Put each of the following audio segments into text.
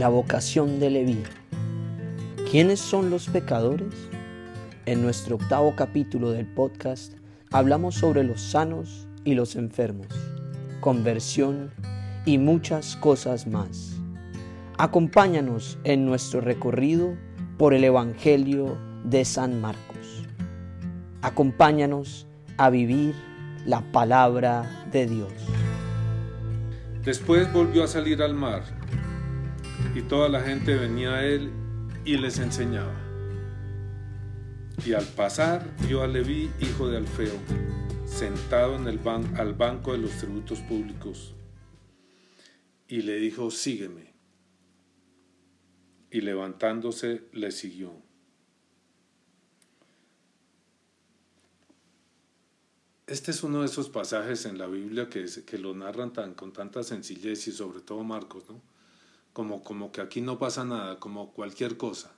La vocación de Leví. ¿Quiénes son los pecadores? En nuestro octavo capítulo del podcast hablamos sobre los sanos y los enfermos, conversión y muchas cosas más. Acompáñanos en nuestro recorrido por el Evangelio de San Marcos. Acompáñanos a vivir la palabra de Dios. Después volvió a salir al mar y toda la gente venía a él y les enseñaba. Y al pasar vio a Leví, hijo de Alfeo, sentado en el ban al banco de los tributos públicos, y le dijo, sígueme. Y levantándose le siguió. Este es uno de esos pasajes en la Biblia que, que lo narran tan, con tanta sencillez y sobre todo Marcos, ¿no? Como, como que aquí no pasa nada, como cualquier cosa,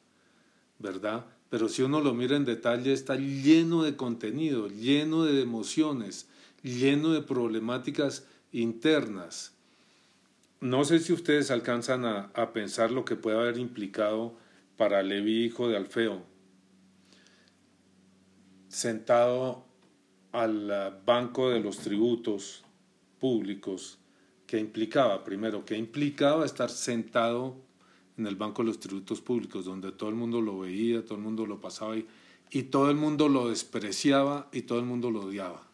¿verdad? Pero si uno lo mira en detalle, está lleno de contenido, lleno de emociones, lleno de problemáticas internas. No sé si ustedes alcanzan a, a pensar lo que puede haber implicado para Levi, hijo de Alfeo, sentado al banco de los tributos públicos, que implicaba, primero, que implicaba estar sentado en el banco de los tributos públicos, donde todo el mundo lo veía, todo el mundo lo pasaba y, y todo el mundo lo despreciaba y todo el mundo lo odiaba,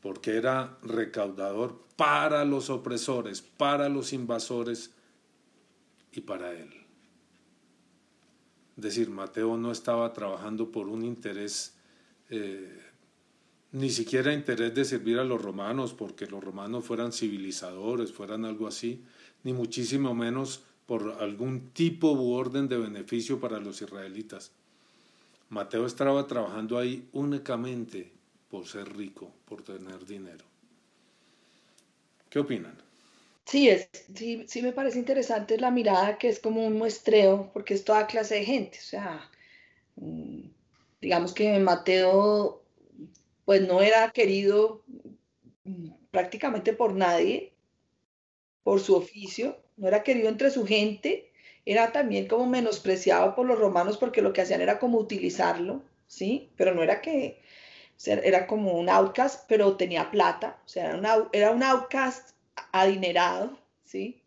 porque era recaudador para los opresores, para los invasores y para él. Es decir, Mateo no estaba trabajando por un interés eh, ni siquiera interés de servir a los romanos, porque los romanos fueran civilizadores, fueran algo así, ni muchísimo menos por algún tipo u orden de beneficio para los israelitas. Mateo estaba trabajando ahí únicamente por ser rico, por tener dinero. ¿Qué opinan? Sí, es, sí, sí me parece interesante la mirada que es como un muestreo, porque es toda clase de gente. O sea, mm, digamos que Mateo pues no era querido prácticamente por nadie, por su oficio, no era querido entre su gente, era también como menospreciado por los romanos porque lo que hacían era como utilizarlo, ¿sí? Pero no era que, era como un outcast, pero tenía plata, o sea, era, era un outcast adinerado, ¿sí?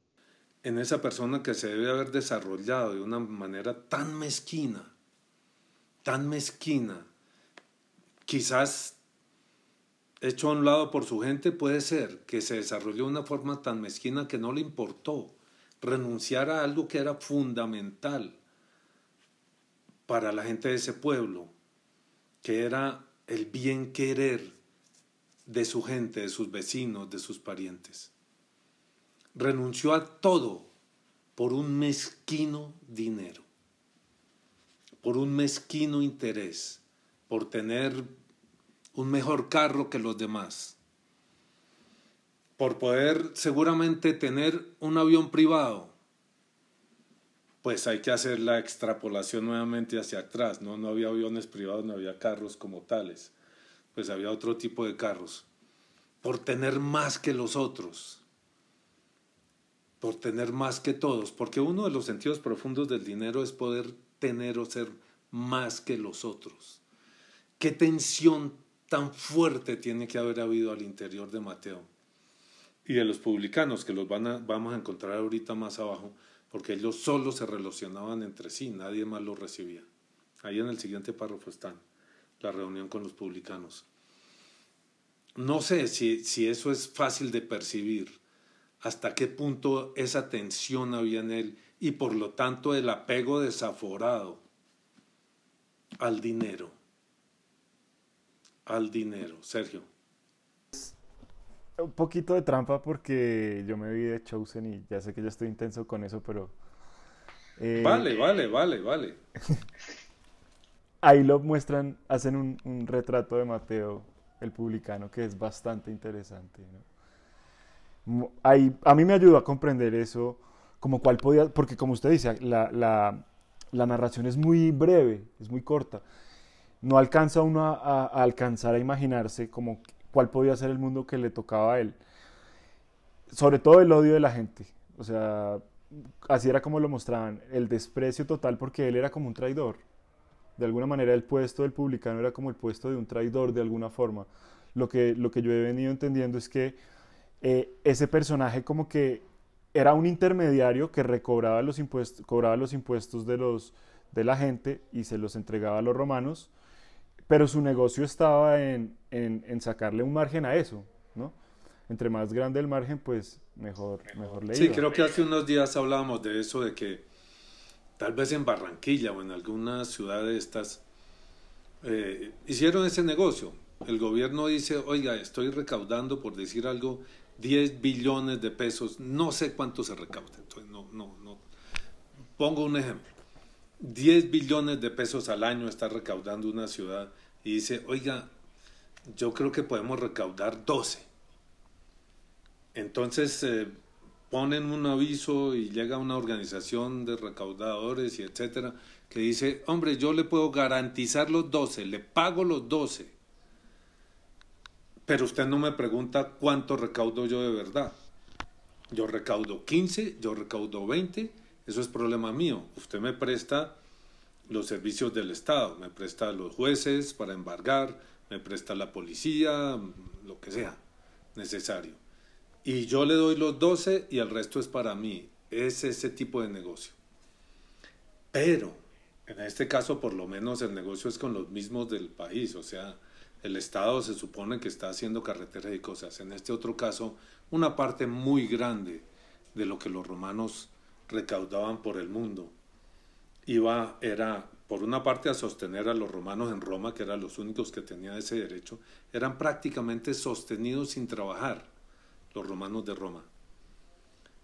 En esa persona que se debe haber desarrollado de una manera tan mezquina, tan mezquina, quizás hecho a un lado por su gente, puede ser que se desarrolló de una forma tan mezquina que no le importó renunciar a algo que era fundamental para la gente de ese pueblo, que era el bien querer de su gente, de sus vecinos, de sus parientes. Renunció a todo por un mezquino dinero, por un mezquino interés, por tener un mejor carro que los demás, por poder seguramente tener un avión privado, pues hay que hacer la extrapolación nuevamente hacia atrás, ¿no? No había aviones privados, no había carros como tales, pues había otro tipo de carros, por tener más que los otros, por tener más que todos, porque uno de los sentidos profundos del dinero es poder tener o ser más que los otros. ¿Qué tensión tan fuerte tiene que haber habido al interior de Mateo y de los publicanos, que los van vamos a encontrar ahorita más abajo, porque ellos solo se relacionaban entre sí, nadie más los recibía. Ahí en el siguiente párrafo están, la reunión con los publicanos. No sé si, si eso es fácil de percibir, hasta qué punto esa tensión había en él y por lo tanto el apego desaforado al dinero al dinero. Sergio. Un poquito de trampa porque yo me vi de Chosen y ya sé que yo estoy intenso con eso, pero... Eh, vale, vale, vale, vale. ahí lo muestran, hacen un, retrato de Mateo, el publicano, que es bastante interesante. Ahí, a mí me ayudó a comprender eso, como cuál podía, porque como usted dice, la, la, la narración es muy breve, es muy corta no alcanza uno a, alcanzar a imaginarse como cuál podía ser el mundo que le tocaba a él. Sobre todo el odio de la gente. O sea, así era como lo mostraban, el desprecio total porque él era como un traidor. De alguna manera el puesto del publicano era como el puesto de un traidor de alguna forma. Lo que, lo que yo he venido entendiendo es que eh, ese personaje como que era un intermediario que recobraba los impuestos, cobraba los impuestos de, los, de la gente y se los entregaba a los romanos, pero su negocio estaba en, en, en sacarle un margen a eso, ¿no? Entre más grande el margen, pues mejor, mejor le Sí, creo que hace unos días hablábamos de eso, de que tal vez en Barranquilla o en alguna ciudad de estas eh, hicieron ese negocio. El gobierno dice, oiga, estoy recaudando, por decir algo, 10 billones de pesos, no sé cuánto se recauda. Entonces, no, no, no. Pongo un ejemplo. 10 billones de pesos al año está recaudando una ciudad y dice, oiga, yo creo que podemos recaudar 12. Entonces eh, ponen un aviso y llega una organización de recaudadores y etcétera que dice, hombre, yo le puedo garantizar los 12, le pago los 12 pero usted no me pregunta cuánto recaudo yo de verdad. Yo recaudo 15, yo recaudo 20, eso es problema mío. Usted me presta los servicios del Estado, me presta los jueces para embargar, me presta la policía, lo que sea necesario. Y yo le doy los 12 y el resto es para mí. Es ese tipo de negocio. Pero, en este caso, por lo menos el negocio es con los mismos del país, o sea, el Estado se supone que está haciendo carreteras y cosas. En este otro caso, una parte muy grande de lo que los romanos recaudaban por el mundo iba, era, por una parte, a sostener a los romanos en Roma, que eran los únicos que tenían ese derecho, eran prácticamente sostenidos sin trabajar los romanos de Roma.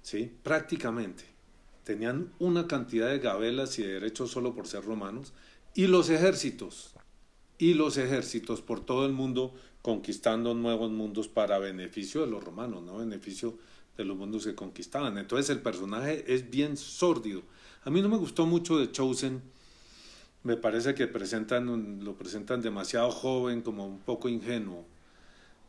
¿Sí? Prácticamente. Tenían una cantidad de gabelas y de derechos solo por ser romanos. Y los ejércitos, y los ejércitos por todo el mundo conquistando nuevos mundos para beneficio de los romanos, no beneficio de los mundos que conquistaban. Entonces el personaje es bien sórdido. A mí no me gustó mucho de Chosen. Me parece que presentan, lo presentan demasiado joven, como un poco ingenuo.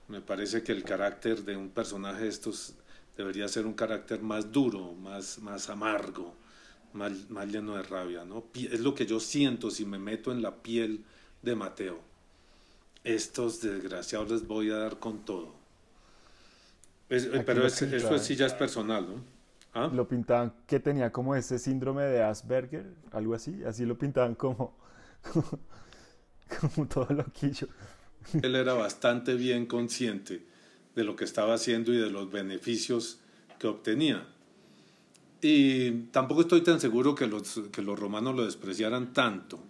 Me parece que el carácter de un personaje de estos debería ser un carácter más duro, más, más amargo, más, más lleno de rabia. ¿no? Es lo que yo siento si me meto en la piel de Mateo. Estos desgraciados les voy a dar con todo. Pero eso sí ya es personal, ¿no? ¿Ah? Lo pintaban que tenía como ese síndrome de Asperger, algo así, así lo pintaban como, como, todo loquillo. Él era bastante bien consciente de lo que estaba haciendo y de los beneficios que obtenía. Y tampoco estoy tan seguro que los, que los romanos lo despreciaran tanto.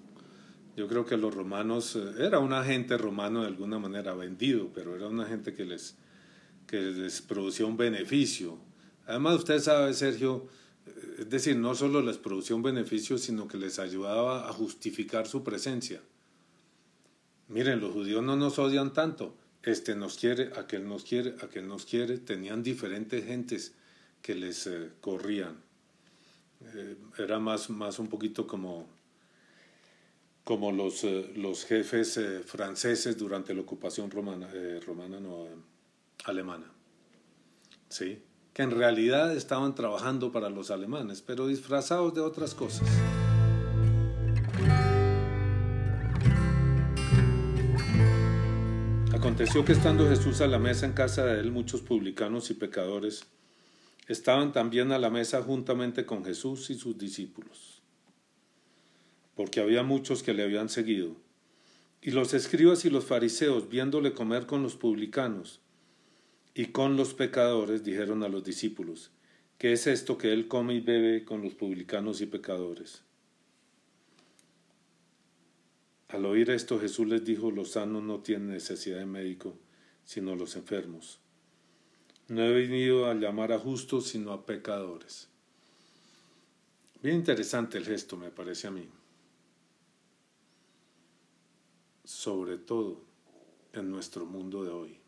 Yo creo que los romanos, eh, era un agente romano de alguna manera vendido, pero era una gente que les, que les producía un beneficio. Además, usted sabe, Sergio, eh, es decir, no solo les producía un beneficio, sino que les ayudaba a justificar su presencia. Miren, los judíos no nos odian tanto. Este nos quiere, aquel nos quiere, aquel nos quiere. Tenían diferentes gentes que les eh, corrían. era más, más un poquito como como los, eh, los jefes eh, franceses durante la ocupación romana, eh, romana no, alemana. ¿Sí? Que en realidad estaban trabajando para los alemanes, pero disfrazados de otras cosas. Aconteció que estando Jesús a la mesa en casa de él, muchos publicanos y pecadores estaban también a la mesa juntamente con Jesús y sus discípulos porque había muchos que le habían seguido. Y los escribas y los fariseos, viéndole comer con los publicanos y con los pecadores, dijeron a los discípulos, ¿qué es esto que él come y bebe con los publicanos y pecadores? Al oír esto Jesús les dijo, los sanos no tienen necesidad de médico, sino los enfermos. No he venido a llamar a justos, sino a pecadores. Bien interesante el gesto, me parece a mí. sobre todo en nuestro mundo de hoy,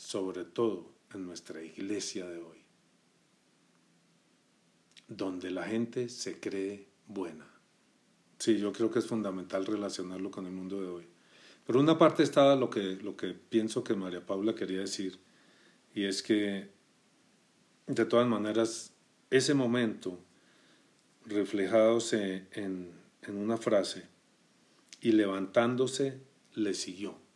sobre todo en nuestra iglesia de hoy, donde la gente se cree buena. Sí, yo creo que es fundamental relacionarlo con el mundo de hoy. Por una parte estaba lo que, lo que pienso que María Paula quería decir, y es que de todas maneras ese momento reflejados en, en una frase, y levantándose le siguió.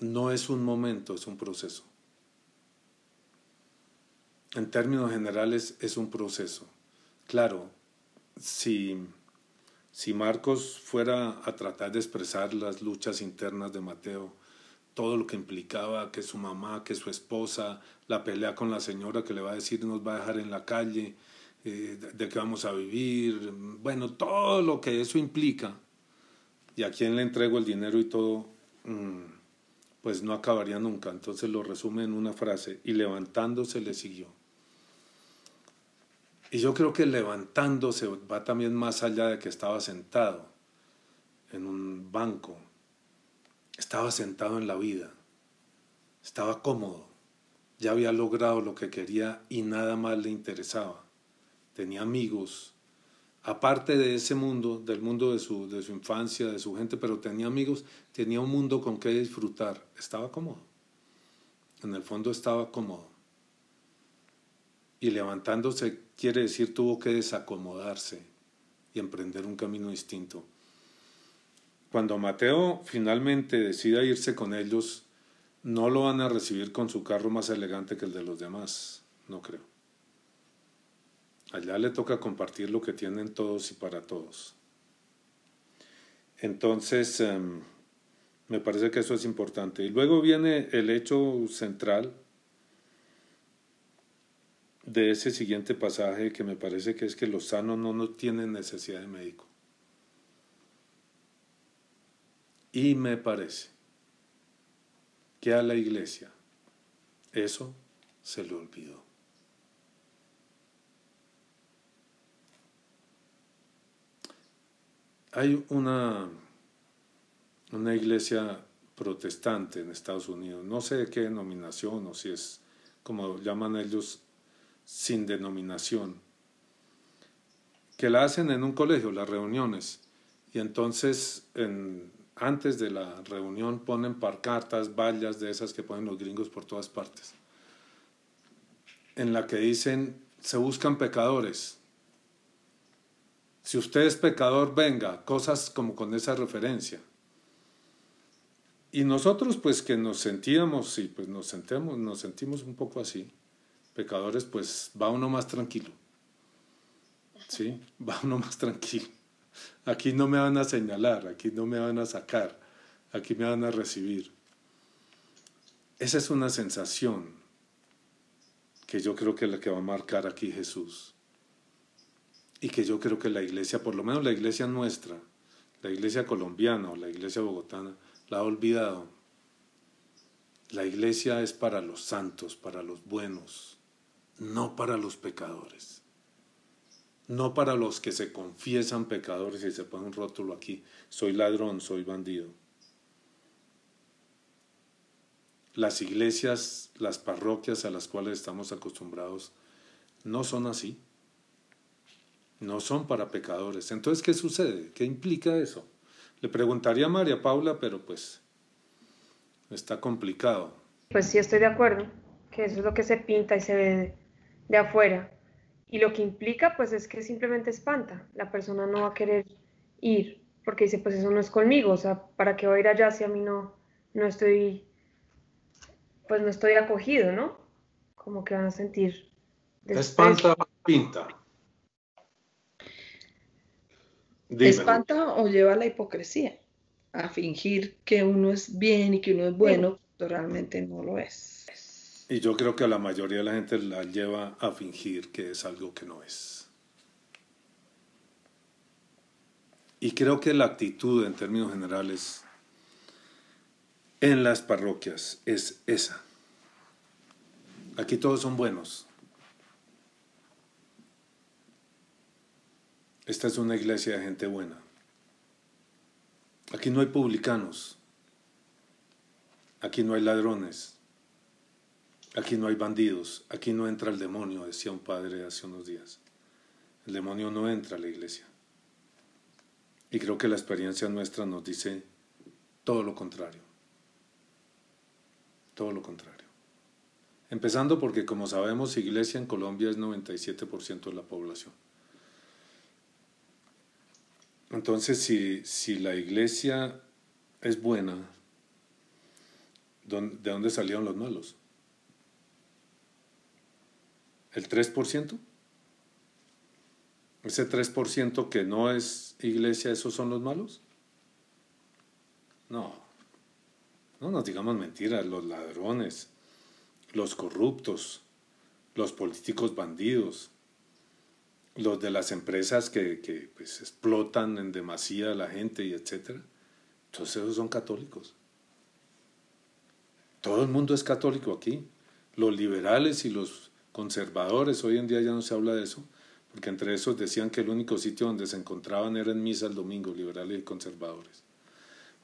No es un momento, es un proceso. En términos generales es un proceso. Claro, si, si Marcos fuera a tratar de expresar las luchas internas de Mateo, todo lo que implicaba que su mamá, que su esposa, la pelea con la señora que le va a decir nos va a dejar en la calle, eh, de qué vamos a vivir, bueno, todo lo que eso implica, y a quién le entrego el dinero y todo, mm, pues no acabaría nunca. Entonces lo resume en una frase, y levantándose le siguió. Y yo creo que levantándose va también más allá de que estaba sentado en un banco, estaba sentado en la vida, estaba cómodo, ya había logrado lo que quería y nada más le interesaba tenía amigos, aparte de ese mundo, del mundo de su, de su infancia, de su gente, pero tenía amigos, tenía un mundo con que disfrutar, estaba cómodo, en el fondo estaba cómodo. Y levantándose quiere decir tuvo que desacomodarse y emprender un camino distinto. Cuando Mateo finalmente decida irse con ellos, no lo van a recibir con su carro más elegante que el de los demás, no creo. Allá le toca compartir lo que tienen todos y para todos. Entonces, em, me parece que eso es importante. Y luego viene el hecho central de ese siguiente pasaje que me parece que es que los sanos no, no tienen necesidad de médico. Y me parece que a la iglesia eso se le olvidó. Hay una, una iglesia protestante en Estados Unidos, no sé de qué denominación o si es como llaman ellos sin denominación, que la hacen en un colegio, las reuniones, y entonces en, antes de la reunión ponen parcartas, vallas de esas que ponen los gringos por todas partes, en la que dicen se buscan pecadores, si usted es pecador, venga, cosas como con esa referencia. Y nosotros pues que nos sentíamos, y pues nos sentemos, nos sentimos un poco así, pecadores, pues va uno más tranquilo. ¿Sí? Va uno más tranquilo. Aquí no me van a señalar, aquí no me van a sacar, aquí me van a recibir. Esa es una sensación que yo creo que es la que va a marcar aquí Jesús y que yo creo que la iglesia, por lo menos la iglesia nuestra, la iglesia colombiana o la iglesia bogotana, la ha olvidado. La iglesia es para los santos, para los buenos, no para los pecadores, no para los que se confiesan pecadores y se ponen un rótulo aquí, soy ladrón, soy bandido. Las iglesias, las parroquias a las cuales estamos acostumbrados, no son así no son para pecadores. Entonces, ¿qué sucede? ¿Qué implica eso? Le preguntaría a María Paula, pero pues está complicado. Pues sí, estoy de acuerdo, que eso es lo que se pinta y se ve de, afuera. Y lo que implica, pues es que simplemente espanta. La persona no va a querer ir, porque dice, pues eso no es conmigo, o sea, ¿para qué voy a ir allá si a mí no, no estoy, pues no estoy acogido, ¿no? Como que van a sentir. Espanta, pinta. Espanta o lleva a la hipocresía, a fingir que uno es bien y que uno es bueno, pero realmente no lo es. Y yo creo que a la mayoría de la gente la lleva a fingir que es algo que no es. Y creo que la actitud en términos generales en las parroquias es esa. Aquí todos son buenos, Esta es una iglesia de gente buena. Aquí no hay publicanos. Aquí no hay ladrones. Aquí no hay bandidos. Aquí no entra el demonio, decía un padre hace unos días. El demonio no entra a la iglesia. Y creo que la experiencia nuestra nos dice todo lo contrario. Todo lo contrario. Empezando porque, como sabemos, iglesia en Colombia es 97% de la población. Entonces, si, si la iglesia es buena, ¿de dónde salieron los malos? ¿El 3%? ¿Ese 3% que no es iglesia, esos son los malos? No, no nos digamos mentiras, los ladrones, los corruptos, los políticos bandidos, los de las empresas que, pues, explotan en demasía a la gente y etcétera. Todos esos son católicos. Todo el mundo es católico aquí. Los liberales y los conservadores, hoy en día ya no se habla de eso, porque entre esos decían que el único sitio donde se encontraban era en misa el domingo, liberales y conservadores.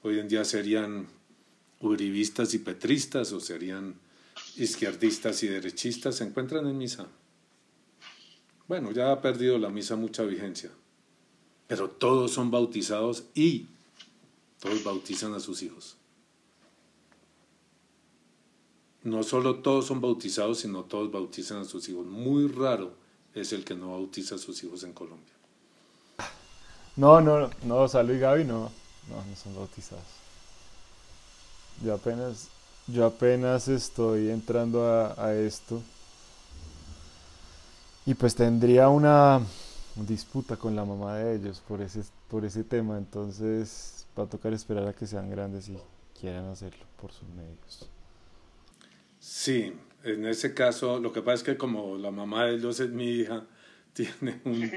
Hoy en día serían uribistas y petristas o serían izquierdistas y derechistas, se encuentran en misa. Bueno, ya ha perdido la misa mucha vigencia, pero todos son bautizados y todos bautizan a sus hijos. No solo todos son bautizados, sino todos bautizan a sus hijos. Muy raro es el que no bautiza a sus hijos en Colombia. No, no, no, Salud y Gaby no, no, no son bautizados. Yo apenas, yo apenas estoy entrando a, esto. Y pues tendría una disputa con la mamá de ellos por ese, por ese tema. Entonces va a tocar esperar a que sean grandes y quieran hacerlo por sus medios. Sí, en ese caso, lo que pasa es que como la mamá de ellos es mi hija, tiene, un,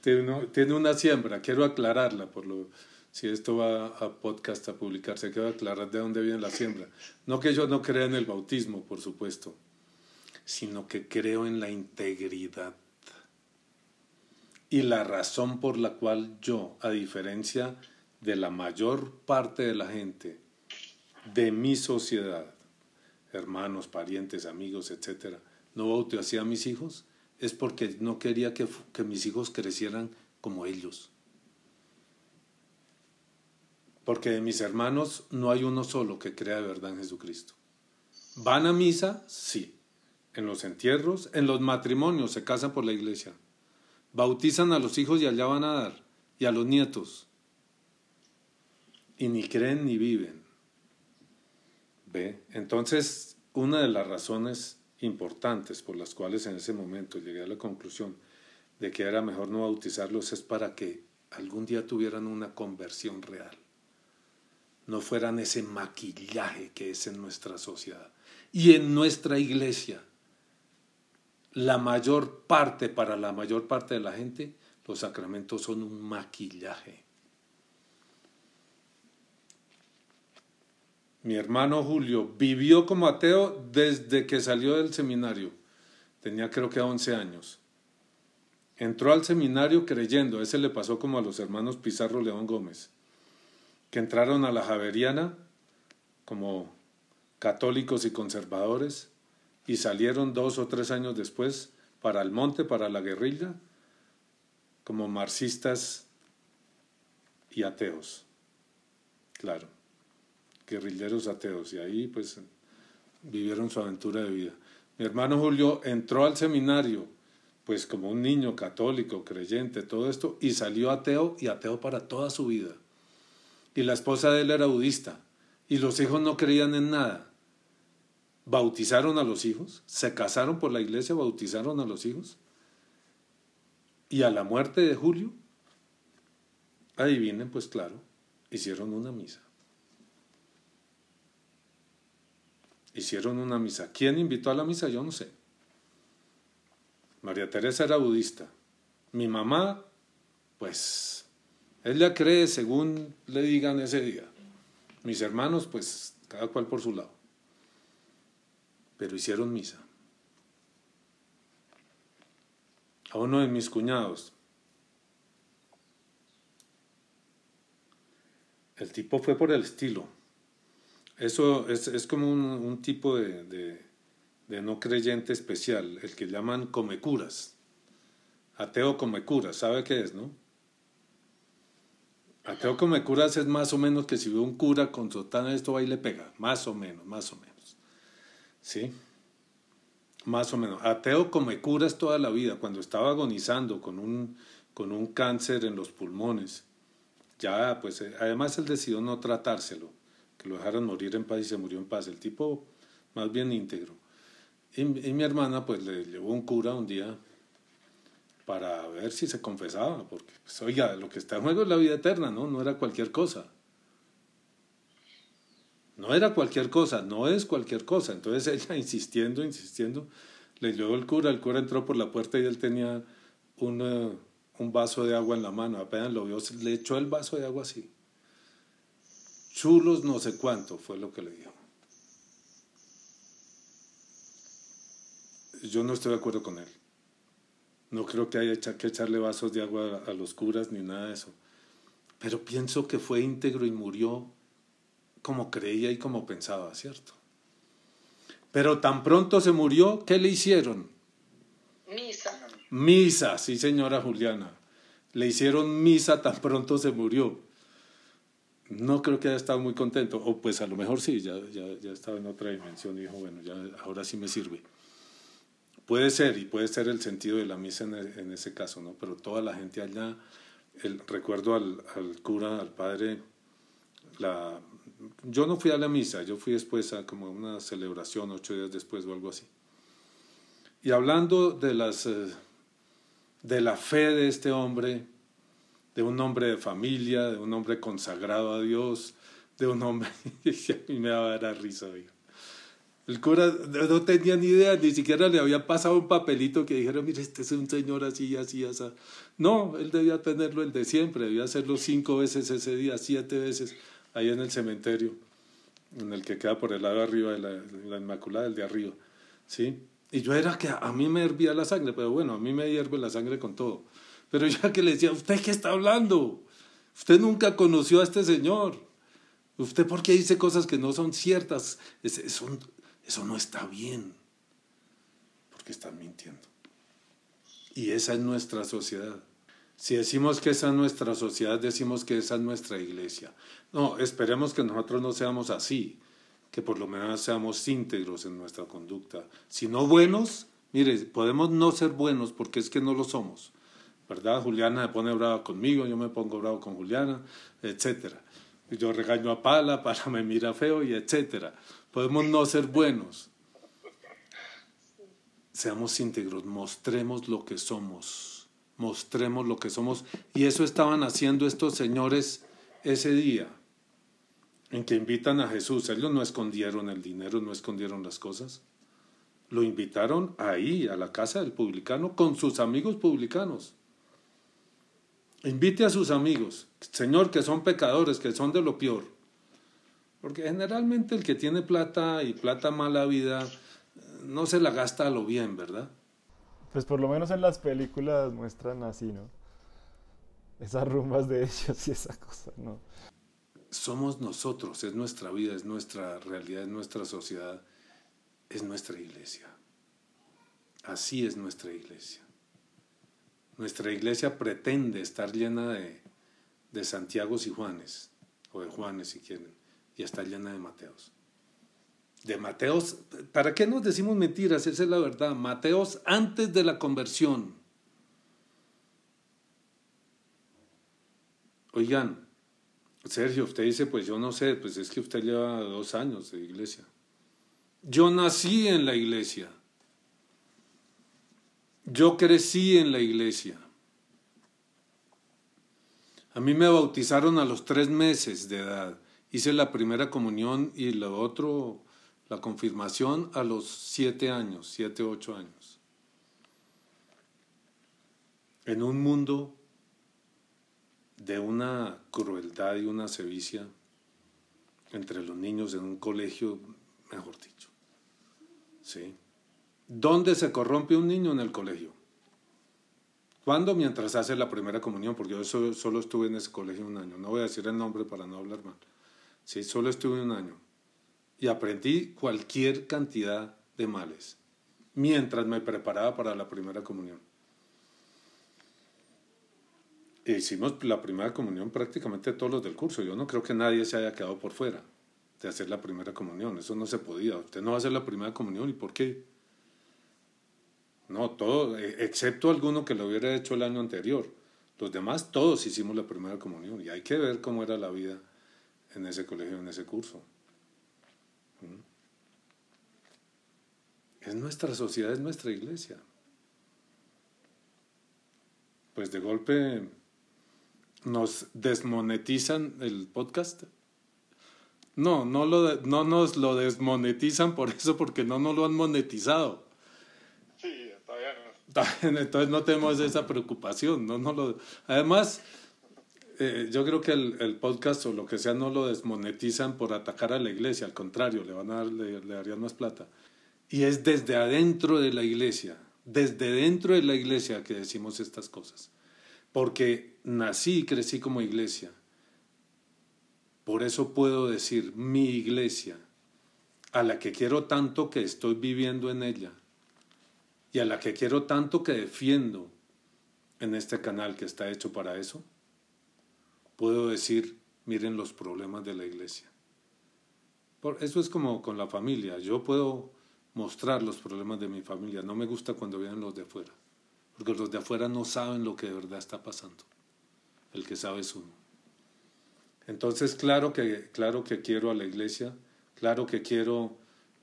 tiene, tiene una siembra, quiero aclararla por lo si esto va a podcast a publicarse, quiero aclarar de dónde viene la siembra. No que yo no crea en el bautismo, por supuesto, sino que creo en la integridad. Y la razón por la cual yo, a diferencia de la mayor parte de la gente de mi sociedad, hermanos, parientes, amigos, etc., no bauticé a mis hijos, es porque no quería que, que mis hijos crecieran como ellos. Porque de mis hermanos no hay uno solo que crea de verdad en Jesucristo. ¿Van a misa? Sí. En los entierros, en los matrimonios, se casan por la iglesia. Bautizan a los hijos y allá van a dar. Y a los nietos. Y ni creen ni viven. ¿Ve? Entonces, una de las razones importantes por las cuales en ese momento llegué a la conclusión de que era mejor no bautizarlos es para que algún día tuvieran una conversión real no fueran ese maquillaje que es en nuestra sociedad. Y en nuestra iglesia, la mayor parte, para la mayor parte de la gente, los sacramentos son un maquillaje. Mi hermano Julio vivió como ateo desde que salió del seminario. Tenía creo que 11 años. Entró al seminario creyendo, ese le pasó como a los hermanos Pizarro León Gómez que entraron a la Javeriana como católicos y conservadores y salieron dos o tres años después para el monte, para la guerrilla, como marxistas y ateos. Claro, guerrilleros ateos. Y ahí pues vivieron su aventura de vida. Mi hermano Julio entró al seminario, pues como un niño católico, creyente, todo esto, y salió ateo y ateo para toda su vida y la esposa de él era budista y los hijos no creían en nada. Bautizaron a los hijos, se casaron por la iglesia, bautizaron a los hijos. Y a la muerte de Julio, adivinen, pues claro, hicieron una misa. Hicieron una misa. ¿Quién invitó a la misa? Yo no sé. María Teresa era budista. Mi mamá, pues ella cree según le digan ese día. Mis hermanos, pues cada cual por su lado. Pero hicieron misa. A uno de mis cuñados, el tipo fue por el estilo. Eso es, como un, tipo de, de, no creyente especial, el que llaman comecuras. Ateo comecuras, ¿sabe qué es, no? Ateo como curas es más o menos que si ve un cura con sotana, esto y le pega. Más o menos, más o menos. ¿Sí? Más o menos. Ateo come curas toda la vida. Cuando estaba agonizando con un, con un cáncer en los pulmones, ya, pues, eh, además él decidió no tratárselo, que lo dejaran morir en paz y se murió en paz. El tipo, más bien íntegro. Y, y mi hermana, pues, le llevó un cura un día para ver si se confesaba, porque, pues, oiga, lo que está en juego es la vida eterna, ¿no? No era cualquier cosa. No era cualquier cosa, no es cualquier cosa. Entonces ella insistiendo, insistiendo, le llevó el cura, el cura entró por la puerta y él tenía un, un vaso de agua en la mano. Apenas lo vio, le echó el vaso de agua así. Chulos no sé cuánto fue lo que le dijo. Yo no estoy de acuerdo con él. No creo que haya que echarle vasos de agua a los curas ni nada de eso. Pero pienso que fue íntegro y murió como creía y como pensaba, ¿cierto? Pero tan pronto se murió, ¿qué le hicieron? Misa. Misa, sí señora Juliana. Le hicieron misa tan pronto se murió. No creo que haya estado muy contento, o pues a lo mejor sí, ya, ya, ya estaba en otra dimensión y dijo, bueno, ya ahora sí me sirve. Puede ser, y puede ser el sentido de la misa en, en ese caso, ¿no? Pero toda la gente allá, el, recuerdo al, al cura, al padre, la, yo no fui a la misa, yo fui después a como una celebración, ocho días después o algo así. Y hablando de, las, eh, de la fe de este hombre, de un hombre de familia, de un hombre consagrado a Dios, de un hombre, a mí me daba la risa. El cura no tenía ni idea, ni siquiera le había pasado un papelito que dijera, mire, este es un señor así, así, así. No, él debía tenerlo el de siempre, debía hacerlo cinco veces ese día, siete veces ahí en el cementerio, en el que queda por el lado arriba de la, la Inmaculada, el de arriba, ¿sí? Y yo era que a mí me hervía la sangre, pero bueno, a mí me hierve la sangre con todo. Pero ya que le decía, ¿usted qué está hablando? Usted nunca conoció a este señor. ¿Usted por qué dice cosas que no son ciertas? Eso, eso no está bien. Porque están mintiendo. Y esa es nuestra sociedad. Si decimos que esa es nuestra sociedad, decimos que esa es nuestra iglesia. No, esperemos que nosotros no seamos así, que por lo menos seamos íntegros en nuestra conducta. Si no buenos, mire, podemos no ser buenos porque es que no lo somos. ¿Verdad? Juliana se pone brava conmigo, yo me pongo bravo con Juliana, etc. Yo regaño a Pala, Pala me mira feo y etcétera. Podemos no ser buenos. Seamos íntegros, mostremos lo que somos mostremos lo que somos. Y eso estaban haciendo estos señores ese día en que invitan a Jesús. Ellos no escondieron el dinero, no escondieron las cosas. Lo invitaron ahí, a la casa del publicano, con sus amigos publicanos. Invite a sus amigos, Señor, que son pecadores, que son de lo peor. Porque generalmente el que tiene plata y plata mala vida, no se la gasta a lo bien, ¿verdad? Pues por lo menos en las películas muestran así, ¿no? Esas rumbas de ellos y esa cosa, ¿no? Somos nosotros, es nuestra vida, es nuestra realidad, es nuestra sociedad, es nuestra iglesia. Así es nuestra iglesia. Nuestra iglesia pretende estar llena de, de Santiagos y Juanes, o de Juanes si quieren, y está llena de Mateos de Mateos, ¿para qué nos decimos mentiras? Esa es la verdad. Mateos antes de la conversión. Oigan, Sergio, usted dice, pues yo no sé, pues es que usted lleva dos años de iglesia. Yo nací en la iglesia. Yo crecí en la iglesia. A mí me bautizaron a los tres meses de edad. Hice la primera comunión y lo otro la confirmación a los siete años, siete, ocho años. En un mundo de una crueldad y una sevicia entre los niños en un colegio, mejor dicho. ¿Sí? ¿Dónde se corrompe un niño en el colegio? ¿Cuándo? Mientras hace la primera comunión, porque yo solo, estuve en ese colegio un año. No voy a decir el nombre para no hablar mal. Sí, solo estuve un año y aprendí cualquier cantidad de males mientras me preparaba para la primera comunión. E hicimos la primera comunión prácticamente todos los del curso. Yo no creo que nadie se haya quedado por fuera de hacer la primera comunión. Eso no se podía. Usted no va a hacer la primera comunión. ¿Y por qué? No, todo, e, excepto alguno que lo hubiera hecho el año anterior. Los demás, todos hicimos la primera comunión y hay que ver cómo era la vida en ese colegio, en ese curso. Es nuestra sociedad, es nuestra iglesia. Pues de golpe nos desmonetizan el podcast. No, no, lo, no nos lo desmonetizan por eso, porque no nos lo han monetizado. Sí, todavía no. Entonces no tenemos esa preocupación. No, no lo, además, eh, yo creo que el, el, podcast o lo que sea no lo desmonetizan por atacar a la iglesia, al contrario, le, van a dar, le, le darían más plata. Y es desde adentro de la iglesia, desde dentro de la iglesia que decimos estas cosas. Porque nací y crecí como iglesia. Por eso puedo decir mi iglesia, a la que quiero tanto que estoy viviendo en ella y a la que quiero tanto que defiendo en este canal que está hecho para eso, puedo decir, miren los problemas de la iglesia. Por eso es como con la familia. Yo puedo mostrar los problemas de mi familia. No me gusta cuando vean los de afuera, porque los de afuera no saben lo que de verdad está pasando. El que sabe es uno. Entonces, claro que, claro que quiero a la iglesia, claro que quiero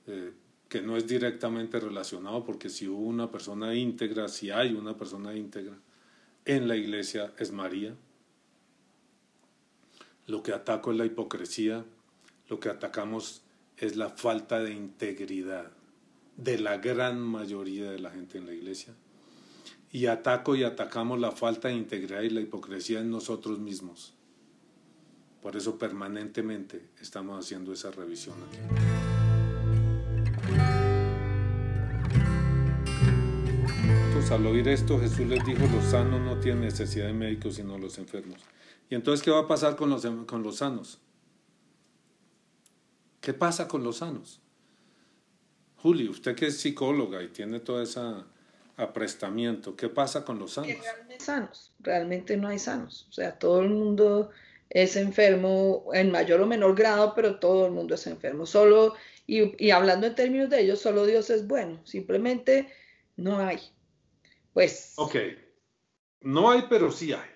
eh, que no es directamente relacionado, porque si hubo una persona íntegra, si hay una persona íntegra en la iglesia, es María. Lo que ataco es la hipocresía, lo que atacamos es la falta de integridad de la gran mayoría de la gente en la iglesia. Y ataco y atacamos la falta de integridad y la hipocresía en nosotros mismos. Por eso permanentemente estamos haciendo esa revisión aquí. Entonces, al oír esto, Jesús les dijo, los sanos no tienen necesidad de médicos, sino los enfermos. Y entonces, ¿qué va a pasar con los, con los sanos? ¿Qué pasa con los sanos? Juli, usted que es psicóloga y tiene todo ese aprestamiento, ¿qué pasa con los sanos? Realmente sanos, realmente no hay sanos. O sea, todo el mundo es enfermo en mayor o menor grado, pero todo el mundo es enfermo. Solo, y, y hablando en términos de ellos, solo Dios es bueno. Simplemente no hay. Pues. Ok. No hay, pero sí hay.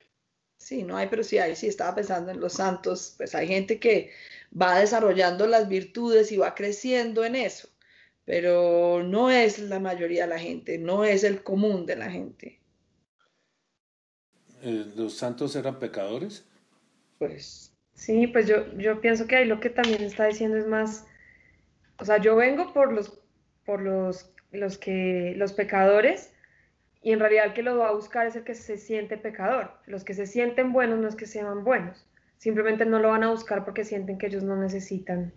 Sí, no hay, pero sí hay. Sí, estaba pensando en los santos. Pues hay gente que va desarrollando las virtudes y va creciendo en eso pero no es la mayoría de la gente, no es el común de la gente. Eh, ¿Los santos eran pecadores? Pues. Sí, pues yo, yo pienso que ahí lo que también está diciendo es más, o sea, yo vengo por los, por los, los que, los pecadores, y en realidad el que lo va a buscar es el que se siente pecador. Los que se sienten buenos no es que sean buenos. Simplemente no lo van a buscar porque sienten que ellos no necesitan.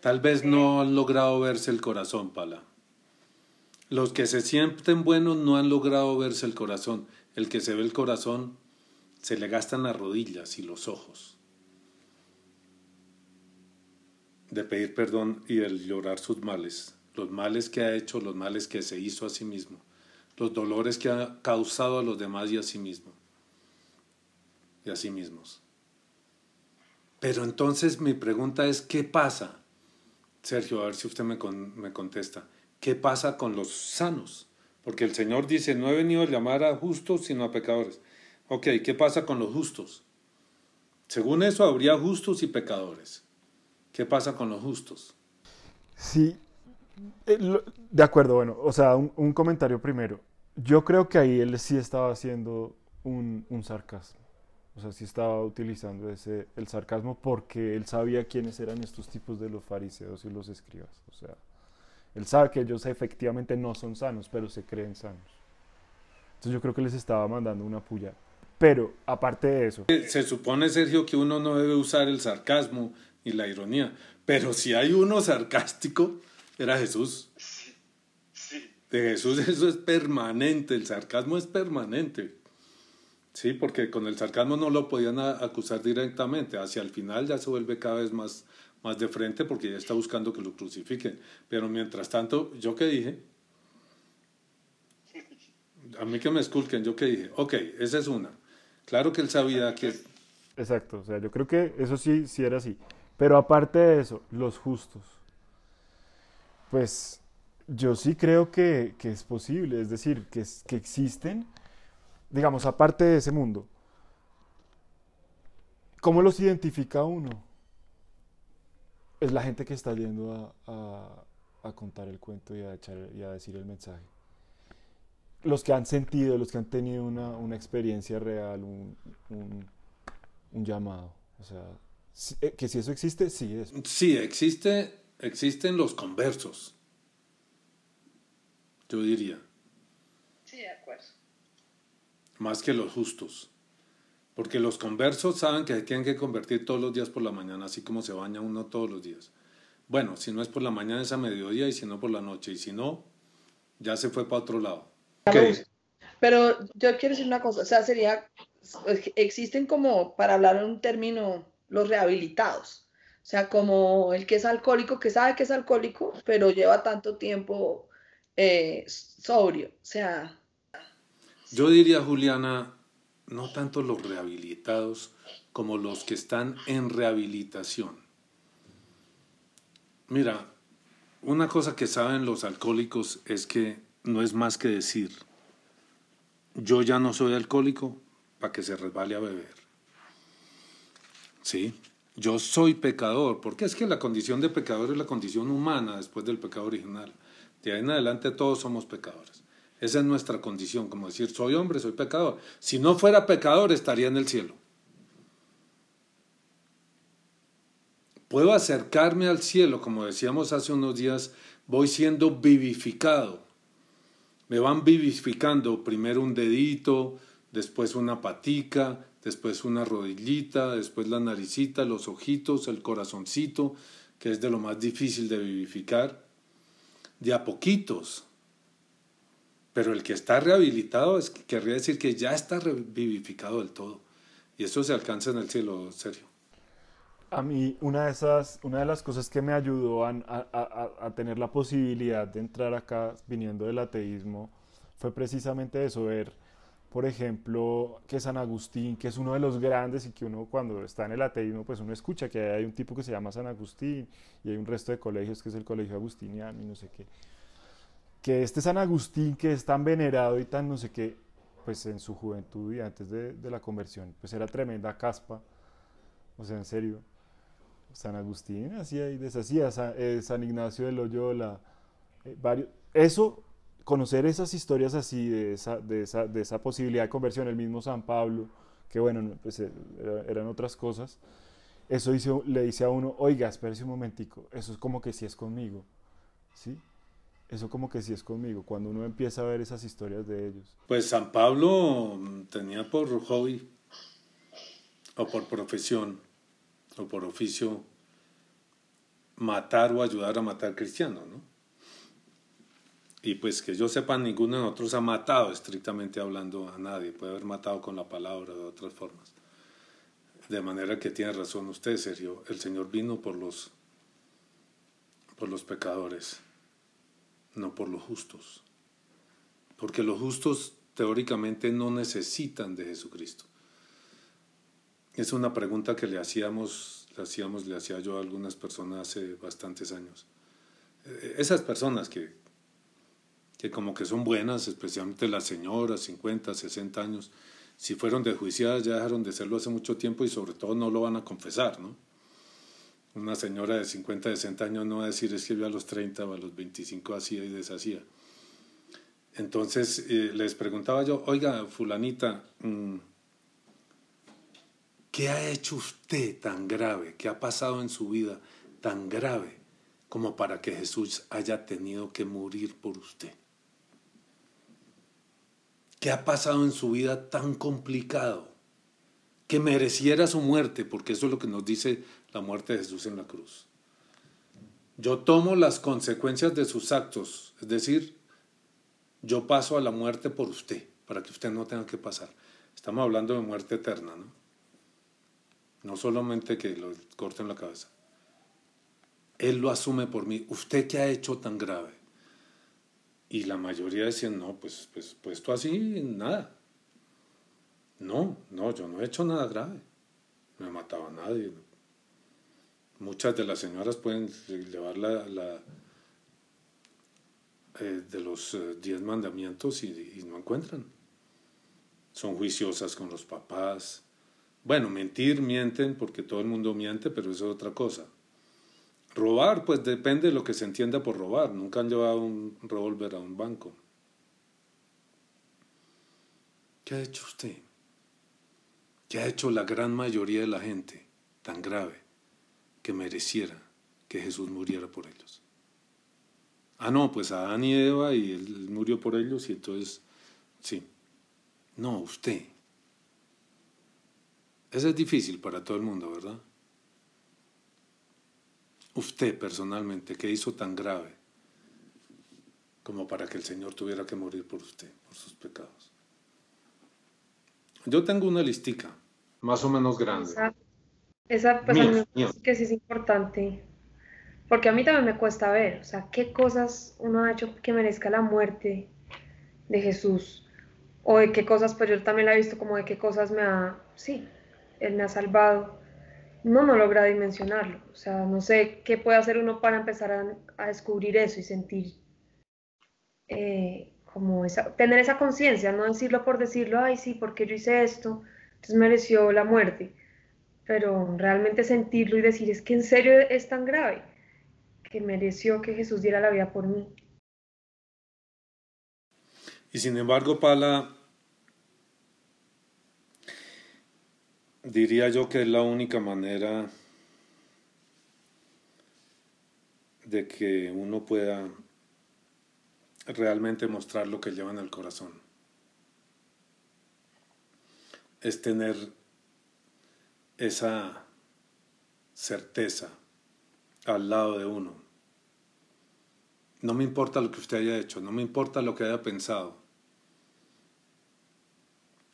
Tal vez no han logrado verse el corazón, Pala. Los que se sienten buenos no han logrado verse el corazón. El que se ve el corazón se le gastan las rodillas y los ojos de pedir perdón y de llorar sus males, los males que ha hecho, los males que se hizo a sí mismo, los dolores que ha causado a los demás y a sí mismo y a sí mismos. Pero entonces mi pregunta es, ¿qué pasa? Sergio, a ver si usted me, me contesta. ¿Qué pasa con los sanos? Porque el Señor dice, no he venido a llamar a justos, sino a pecadores. Ok, ¿qué pasa con los justos? Según eso, habría justos y pecadores. ¿Qué pasa con los justos? Sí, eh, de acuerdo, bueno, o sea, un, comentario primero. Yo creo que ahí él sí estaba haciendo un sarcasmo. O sea, sí estaba utilizando ese, el sarcasmo porque él sabía quiénes eran estos tipos de los fariseos y los escribas. O sea, él sabe que ellos efectivamente no son sanos, pero se creen sanos. Entonces yo creo que les estaba mandando una puya. Pero aparte de eso... Se supone, Sergio, que uno no debe usar el sarcasmo y la ironía. Pero si hay uno sarcástico, era Jesús. De Jesús eso es permanente, el sarcasmo es permanente. Sí, porque con el sarcasmo no lo podían acusar directamente. Hacia el final ya se vuelve cada vez más, más de frente porque ya está buscando que lo crucifiquen. Pero mientras tanto, ¿yo qué dije? A mí que me esculquen, ¿yo qué dije? Ok, esa es una. Claro que él sabía que... Exacto, o sea, yo creo que eso sí, sí era así. Pero aparte de eso, los justos. Pues Yo sí creo que, que es posible, es decir, que, que existen, digamos, aparte de ese mundo. ¿Cómo los identifica uno? Es la gente que está yendo a, contar el cuento y a, echar- y a decir el mensaje. Los que han sentido, los que han tenido una, una experiencia real, un, un- un llamado. O sea, eh, que si eso existe, sí es. Sí, existe, existen los conversos. Yo diría. Más que los justos. Porque los conversos saben que se tienen que convertir todos los días por la mañana, así como se baña uno todos los días. Bueno, si no es por la mañana es a mediodía y si no por la noche. Y si no, ya se fue para otro lado. Ya lo Ok. uso. Pero yo quiero decir una cosa, o sea, sería, existen como, para hablar en un término, los rehabilitados. O sea, como el que es alcohólico, que sabe que es alcohólico, pero lleva tanto tiempo eh, sobrio. O sea, Yo diría, Juliana, no tanto los rehabilitados como los que están en rehabilitación. Mira, una cosa que saben los alcohólicos es que no es más que decir, yo ya no soy alcohólico para que se resbale a beber. Sí, yo soy pecador, porque es que la condición de pecador es la condición humana después del pecado original. De ahí en adelante todos somos pecadores. Esa es nuestra condición, como decir, soy hombre, soy pecador. Si no fuera pecador, estaría en el cielo. Puedo acercarme al cielo, como decíamos hace unos días, voy siendo vivificado. Me van vivificando primero un dedito, después una patica, después una rodillita, después la naricita, los ojitos, el corazoncito, que es de lo más difícil de vivificar. De a poquitos. Pero el que está rehabilitado es, querría decir que ya está vivificado del todo. Y eso se alcanza en el cielo, Sergio. A mí, una de, esas, una de las cosas que me ayudó a- a tener la posibilidad de entrar acá viniendo del ateísmo fue precisamente eso, ver, por ejemplo, que San Agustín, que es uno de los grandes y que uno cuando está en el ateísmo, pues uno escucha que hay un tipo que se llama San Agustín y hay un resto de colegios que es el colegio agustiniano y no sé qué. Que este San Agustín que es tan venerado y tan no sé qué, pues en su juventud y antes de, la conversión, pues era tremenda caspa, o sea, en serio. San Agustín hacía y deshacía, Sa- eh, San Ignacio de Loyola, eh, varios. Eso, conocer esas historias así, de esa, de esa, de esa posibilidad de conversión, el mismo San Pablo, que bueno, no, pues eh, era- eran otras cosas, eso hizo- le dice a uno, oiga, espérese un momentico, eso es como que si es conmigo, ¿sí? Eso como que si es conmigo, cuando uno empieza a ver esas historias de ellos. Pues San Pablo mm, tenía por hobby o por profesión o por oficio matar o ayudar a matar cristianos, ¿no? Y pues que yo sepa, ninguno de nosotros ha matado, estrictamente hablando, a nadie. Puede haber matado con la palabra de otras formas. De manera que tiene razón usted, Sergio. El Señor vino por los, por los pecadores, no por los justos. Porque los justos teóricamente no necesitan de Jesucristo. Es una pregunta que le hacíamos, le hacíamos, le hacía yo a algunas personas hace bastantes años. Eh, Esas personas que, que como que son buenas, especialmente las señoras, 50, 60 años, si fueron desjuiciadas ya dejaron de serlo hace mucho tiempo y sobre todo no lo van a confesar, ¿no? Una señora de 50, 60 años no va a decir es que yo a los 30 o a los 25 hacía y deshacía. Entonces eh, les preguntaba yo, oiga, fulanita, mm, ¿qué ha hecho usted tan grave? ¿Qué ha pasado en su vida tan grave como para que Jesús haya tenido que morir por usted? ¿Qué ha pasado en su vida tan complicado que mereciera su muerte? Porque eso es lo que nos dice la muerte de Jesús en la cruz. Yo tomo las consecuencias de sus actos, es decir, yo paso a la muerte por usted, para que usted no tenga que pasar. Estamos hablando de muerte eterna, ¿no? No solamente que lo corten la cabeza. Él lo asume por mí. ¿Usted qué ha hecho tan grave? Y la mayoría decían, no, pues, pues puesto así, nada. No, no, yo no he hecho nada grave. No he matado a nadie. Muchas de las señoras pueden llevar la, eh, de los eh, diez mandamientos y, y no encuentran. Son juiciosas con los papás. Bueno, mentir, mienten, porque todo el mundo miente, pero eso es otra cosa. Robar, pues depende de lo que se entienda por robar. Nunca han llevado un revólver a un banco. ¿Qué ha hecho usted? ¿Qué ha hecho la gran mayoría de la gente tan grave que mereciera que Jesús muriera por ellos? Ah, no, pues Adán y Eva y él murió por ellos y entonces, sí. No, usted. Eso es difícil para todo el mundo, ¿verdad? Usted personalmente, ¿qué hizo tan grave como para que el Señor tuviera que morir por usted, por sus pecados? Yo tengo una listica, más o menos grande. Esa, pues, a mí parece que sí es importante, porque a mí también me cuesta ver, o sea, qué cosas uno ha hecho que merezca la muerte de Jesús, o de qué cosas, pues yo también la he visto como de qué cosas me ha, sí, Él me ha salvado. No, no logra dimensionarlo, o sea, no sé qué puede hacer uno para empezar a, a descubrir eso y sentir eh, como esa, tener esa conciencia, no decirlo por decirlo, ay, sí, porque yo hice esto, entonces mereció la muerte, pero realmente sentirlo y decir, es que en serio es tan grave, que mereció que Jesús diera la vida por mí. Y sin embargo, Pala, diría yo que es la única manera de que uno pueda realmente mostrar lo que lleva en el corazón. Es tener esa certeza al lado de uno. No me importa lo que usted haya hecho, no me importa lo que haya pensado.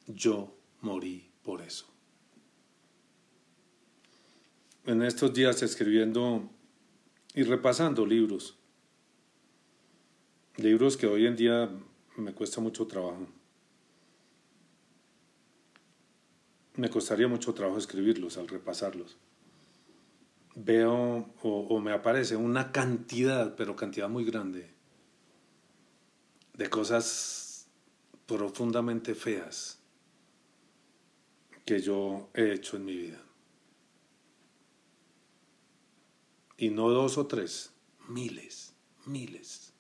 Yo morí por eso. En estos días escribiendo y repasando libros, libros que hoy en día me cuesta mucho trabajo. Me costaría mucho trabajo escribirlos al repasarlos. Veo o, me aparece una cantidad, pero cantidad muy grande, de cosas profundamente feas que yo he hecho en mi vida. Y no dos o tres, miles, miles.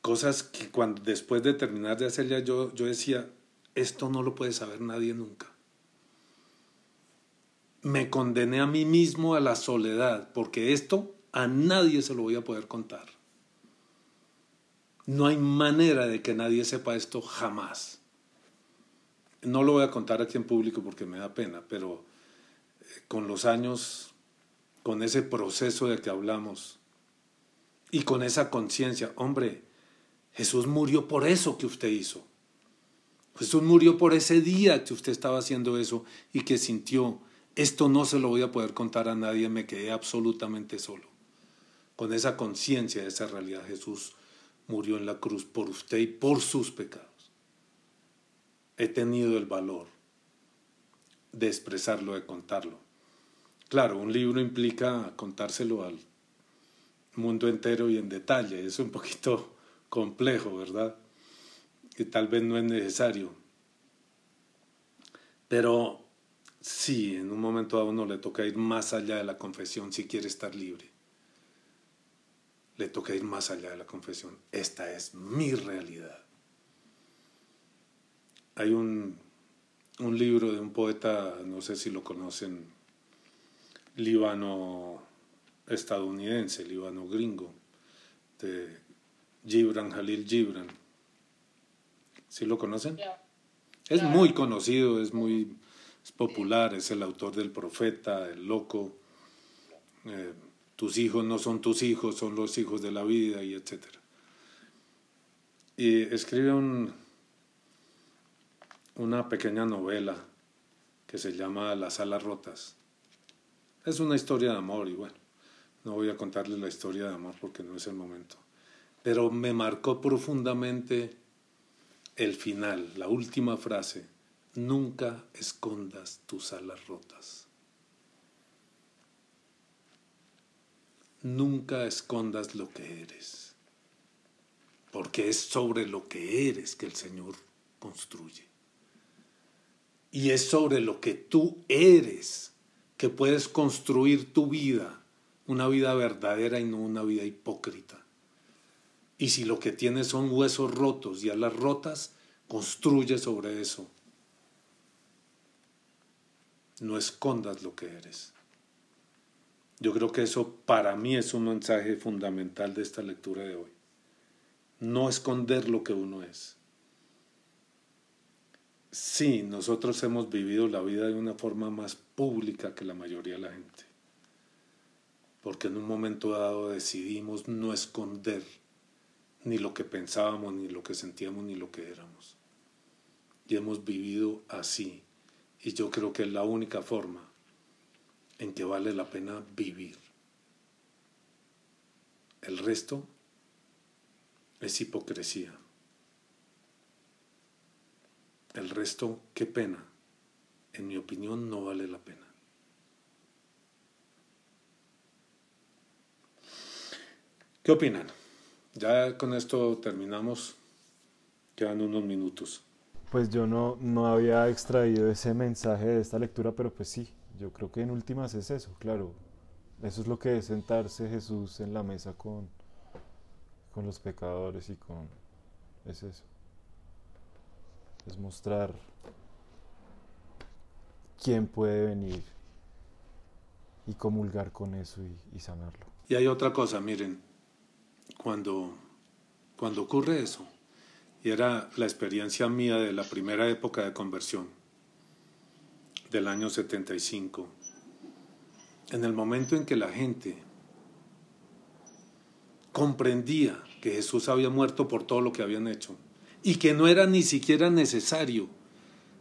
Cosas que cuando después de terminar de hacerlas yo, yo decía, esto no lo puede saber nadie nunca. Me condené a mí mismo a la soledad, porque esto a nadie se lo voy a poder contar. No hay manera de que nadie sepa esto jamás. No lo voy a contar aquí en público porque me da pena, pero eh, con los años, con ese proceso de que hablamos y con esa conciencia, hombre, Jesús murió por eso que usted hizo. Jesús murió por ese día que usted estaba haciendo eso y que sintió, esto no se lo voy a poder contar a nadie, me quedé absolutamente solo. Con esa conciencia de esa realidad, Jesús murió en la cruz por usted y por sus pecados. He tenido el valor de expresarlo, de contarlo. Claro, un libro implica contárselo al mundo entero y en detalle. Es un poquito complejo, ¿verdad? Que tal vez no es necesario. Pero sí, en un momento a uno le toca ir más allá de la confesión si quiere estar libre. Le toca ir más allá de la confesión. Esta es mi realidad. Hay un, un libro de un poeta, no sé si lo conocen, líbano estadounidense, líbano gringo, de Gibran Jalil Gibran. ¿Sí lo conocen? Es muy conocido, es muy es popular, es el autor del Profeta, el Loco, eh, tus hijos no son tus hijos, son los hijos de la vida, y etc. Y escribe un, una pequeña novela que se llama Las alas rotas. Es una historia de amor y bueno, no voy a contarles la historia de amor porque no es el momento. Pero me marcó profundamente el final, la última frase. Nunca escondas tus alas rotas. Nunca escondas lo que eres. porque es sobre lo que eres que el Señor construye. Y es sobre lo que tú eres que puedes construir tu vida, una vida verdadera y no una vida hipócrita. Y si lo que tienes son huesos rotos y alas rotas, construye sobre eso. No escondas lo que eres. Yo creo que eso para mí es un mensaje fundamental de esta lectura de hoy. No esconder lo que uno es. Sí, nosotros hemos vivido la vida de una forma más pública que la mayoría de la gente. Porque en un momento dado decidimos no esconder ni lo que pensábamos, ni lo que sentíamos, ni lo que éramos. Y hemos vivido así. Y yo creo que es la única forma en que vale la pena vivir. El resto es hipocresía. El resto, qué pena. En mi opinión, no vale la pena. ¿Qué opinan? Ya con esto terminamos. Quedan unos minutos. Pues yo no, no había extraído ese mensaje de esta lectura, pero pues sí, yo creo que en últimas es eso, claro. Eso es lo que es sentarse Jesús en la mesa con, con los pecadores y con... Es eso. Es mostrar quién puede venir y comulgar con eso y, y sanarlo. Y hay otra cosa, miren, cuando, cuando ocurre eso, y era la experiencia mía de la primera época de conversión, del año 75, en el momento en que la gente comprendía que Jesús había muerto por todo lo que habían hecho y que no era ni siquiera necesario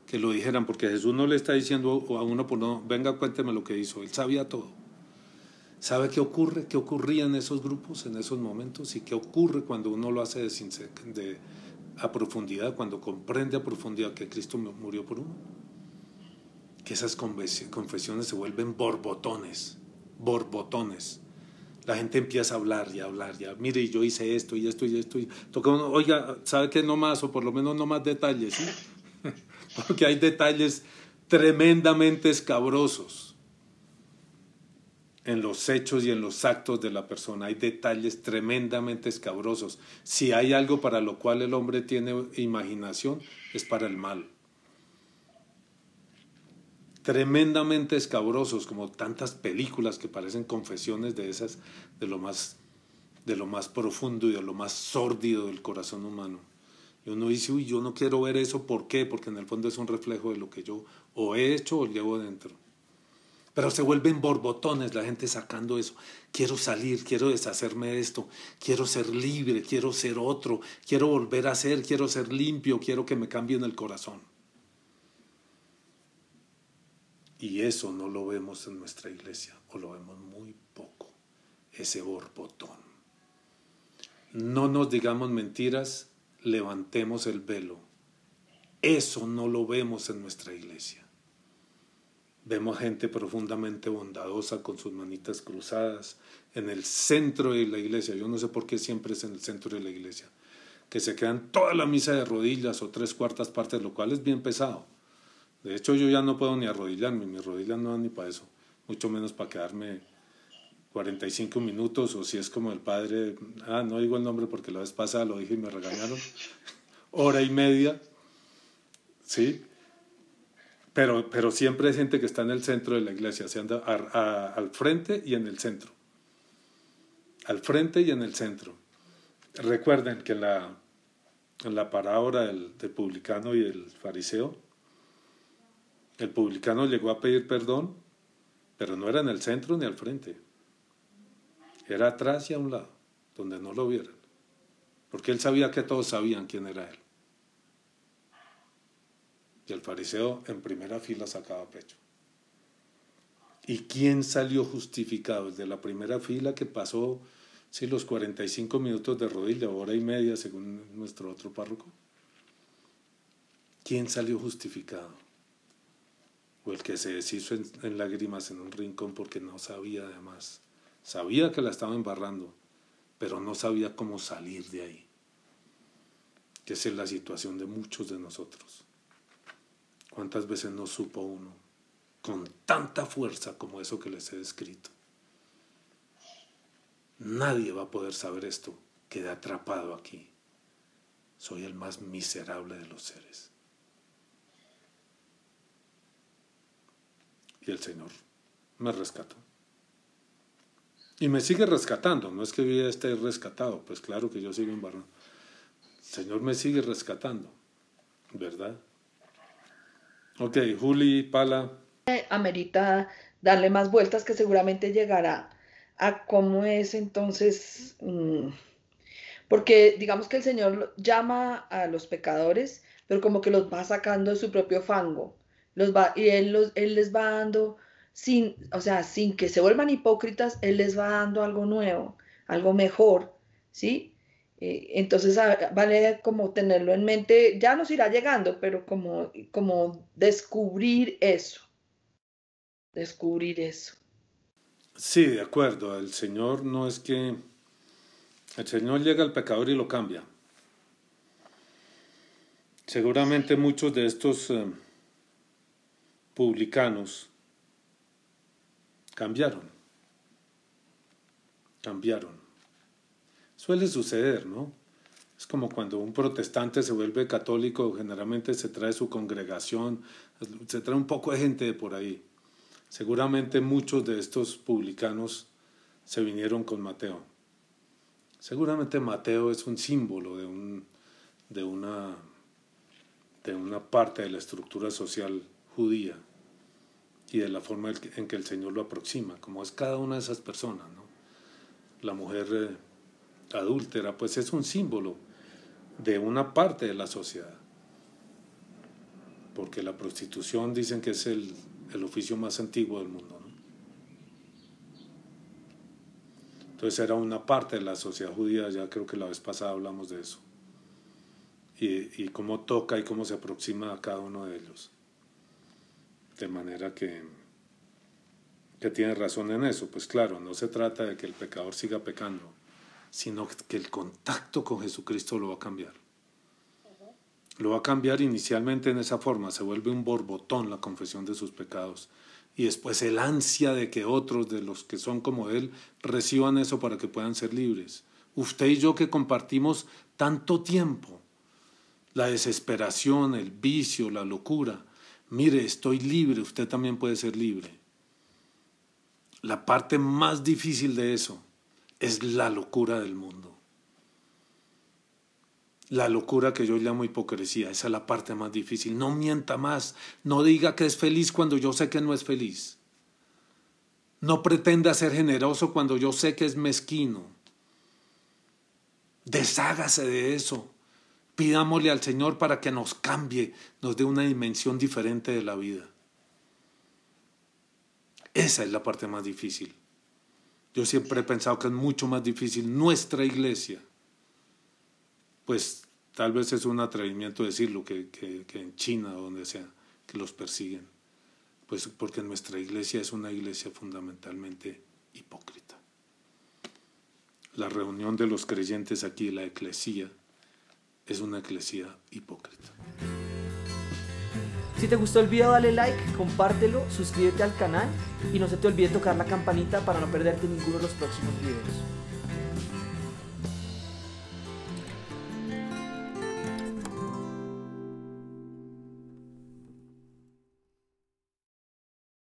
que lo dijeran, porque Jesús no le está diciendo a uno, por no, venga, cuénteme lo que hizo, él sabía todo. ¿Sabe qué ocurre? ¿Qué ocurría en esos grupos, en esos momentos? ¿Y qué ocurre cuando uno lo hace de, a profundidad, cuando comprende a profundidad que Cristo murió por uno? Que esas confesiones se vuelven borbotones, borbotones. La gente empieza a hablar y a hablar, ya, mire, yo hice esto y esto y esto. Y toca oiga, ¿sabe qué? No más, o por lo menos no más detalles, ¿sí? Porque hay detalles tremendamente escabrosos en los hechos y en los actos de la persona. Hay detalles tremendamente escabrosos. Si hay algo para lo cual el hombre tiene imaginación, es para el mal. Tremendamente escabrosos, como tantas películas que parecen confesiones de esas, de lo más, de lo más profundo y de lo más sórdido del corazón humano. Y uno dice, uy, yo no quiero ver eso, ¿por qué? Porque en el fondo es un reflejo de lo que yo o he hecho o llevo dentro. Pero se vuelven borbotones la gente sacando eso. Quiero salir, quiero deshacerme de esto, quiero ser libre, quiero ser otro, quiero volver a ser, quiero ser limpio, quiero que me cambien el corazón. Y eso no lo vemos en nuestra iglesia, o lo vemos muy poco, ese borbotón. No nos digamos mentiras, levantemos el velo. Eso no lo vemos en nuestra iglesia. Vemos gente profundamente bondadosa con sus manitas cruzadas en el centro de la iglesia. Yo no sé por qué siempre es en el centro de la iglesia. Que se quedan toda la misa de rodillas o tres cuartas partes, lo cual es bien pesado. De hecho, yo ya no puedo ni arrodillarme, mis rodillas no dan ni para eso, mucho menos para quedarme 45 minutos o si es como el padre, ah, no digo el nombre porque la vez pasada lo dije y me regañaron, hora y media, ¿sí? Pero, pero siempre hay gente que está en el centro de la iglesia, se anda al frente y en el centro. Al frente y en el centro. Recuerden que en la, en la parábola del, del publicano y el fariseo, el publicano llegó a pedir perdón, pero no era en el centro ni al frente. Era atrás y a un lado, donde no lo vieran. Porque él sabía que todos sabían quién era él. Y el fariseo en primera fila sacaba pecho. ¿Y quién salió justificado? El de la primera fila que pasó sí, los 45 minutos de rodilla, hora y media según nuestro otro párroco. ¿Quién salió justificado? O el que se deshizo en, lágrimas en un rincón porque no sabía además. Sabía que la estaba embarrando, pero no sabía cómo salir de ahí. esa es la situación de muchos de nosotros. ¿Cuántas veces no supo uno con tanta fuerza como eso que les he descrito? Nadie va a poder saber esto. Quedé atrapado aquí. Soy el más miserable de los seres. Y el Señor me rescató. Y me sigue rescatando. No es que yo ya esté rescatado. Pues claro que yo sigo en barro. El Señor me sigue rescatando. ¿Verdad? Ok, Juli, Pala. Amerita darle más vueltas que seguramente llegará a cómo es entonces, mm, porque digamos que el Señor llama a los pecadores, pero como que los va sacando de su propio fango, los va, y él, los, él les va dando, sin, o sea, sin que se vuelvan hipócritas, Él les va dando algo nuevo, algo mejor, ¿sí? Eh, entonces vale como tenerlo en mente, ya nos irá llegando, pero como, como descubrir eso, descubrir eso. Sí, de acuerdo. El Señor no es que... El Señor llega al pecador y lo cambia. Seguramente muchos de estos eh, publicanos cambiaron. Cambiaron. Suele suceder, ¿no? Es como cuando un protestante se vuelve católico, generalmente se trae su congregación, se trae un poco de gente de por ahí. Seguramente muchos de estos publicanos se vinieron con Mateo. Seguramente Mateo es un símbolo de, un, de, una, de una parte de la estructura social judía y de la forma en que el Señor lo aproxima, como es cada una de esas personas. ¿no? La mujer eh, adúltera, pues es un símbolo de una parte de la sociedad, porque la prostitución dicen que es el, el oficio más antiguo del mundo. Entonces era una parte de la sociedad judía, ya creo que la vez pasada hablamos de eso. Y, y cómo toca y cómo se aproxima a cada uno de ellos. De manera que, que tiene razón en eso. Pues claro, no se trata de que el pecador siga pecando, sino que el contacto con Jesucristo lo va a cambiar. Lo va a cambiar inicialmente en esa forma, se vuelve un borbotón la confesión de sus pecados. Y después el ansia de que otros de los que son como Él reciban eso para que puedan ser libres. Usted y yo que compartimos tanto tiempo, la desesperación, el vicio, la locura. Mire, estoy libre, usted también puede ser libre. La parte más difícil de eso es la locura del mundo la locura que yo llamo hipocresía. Esa es la parte más difícil. No mienta más. No diga que es feliz cuando yo sé que no es feliz. No pretenda ser generoso cuando yo sé que es mezquino. Deshágase de eso. Pidámosle al Señor para que nos cambie, nos dé una dimensión diferente de la vida. Esa es la parte más difícil. Yo siempre he pensado que es mucho más difícil nuestra iglesia pues tal vez es un atrevimiento decirlo, que, que, en China o donde sea, que los persiguen. Pues porque nuestra iglesia es una iglesia fundamentalmente hipócrita. La reunión de los creyentes aquí, la eclesía, es una eclesía hipócrita. Si te gustó el video dale like, compártelo, suscríbete al canal y no se te olvide tocar la campanita para no perderte ninguno de los próximos videos.